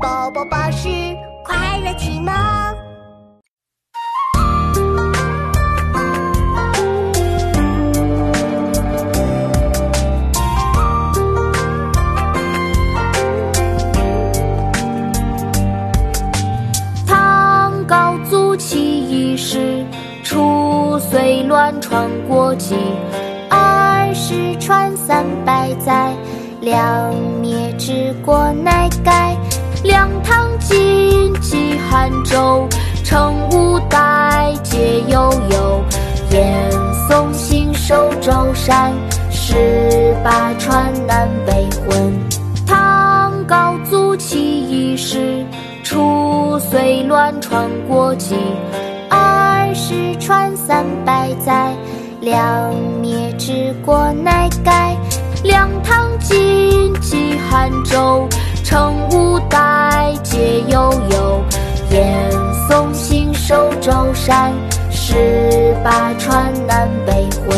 宝宝巴士快乐启蒙。唐高祖起义时，初岁乱传国际，二十传三百载，两灭之国乃改。两唐晋冀汉周，成五代皆悠悠。严嵩兴收舟山，十八传南北混。唐高祖起义时，初岁乱传国际，二十传三百载，两灭之国乃改。两唐晋冀汉周，成五代送行收舟山，十八川南北回。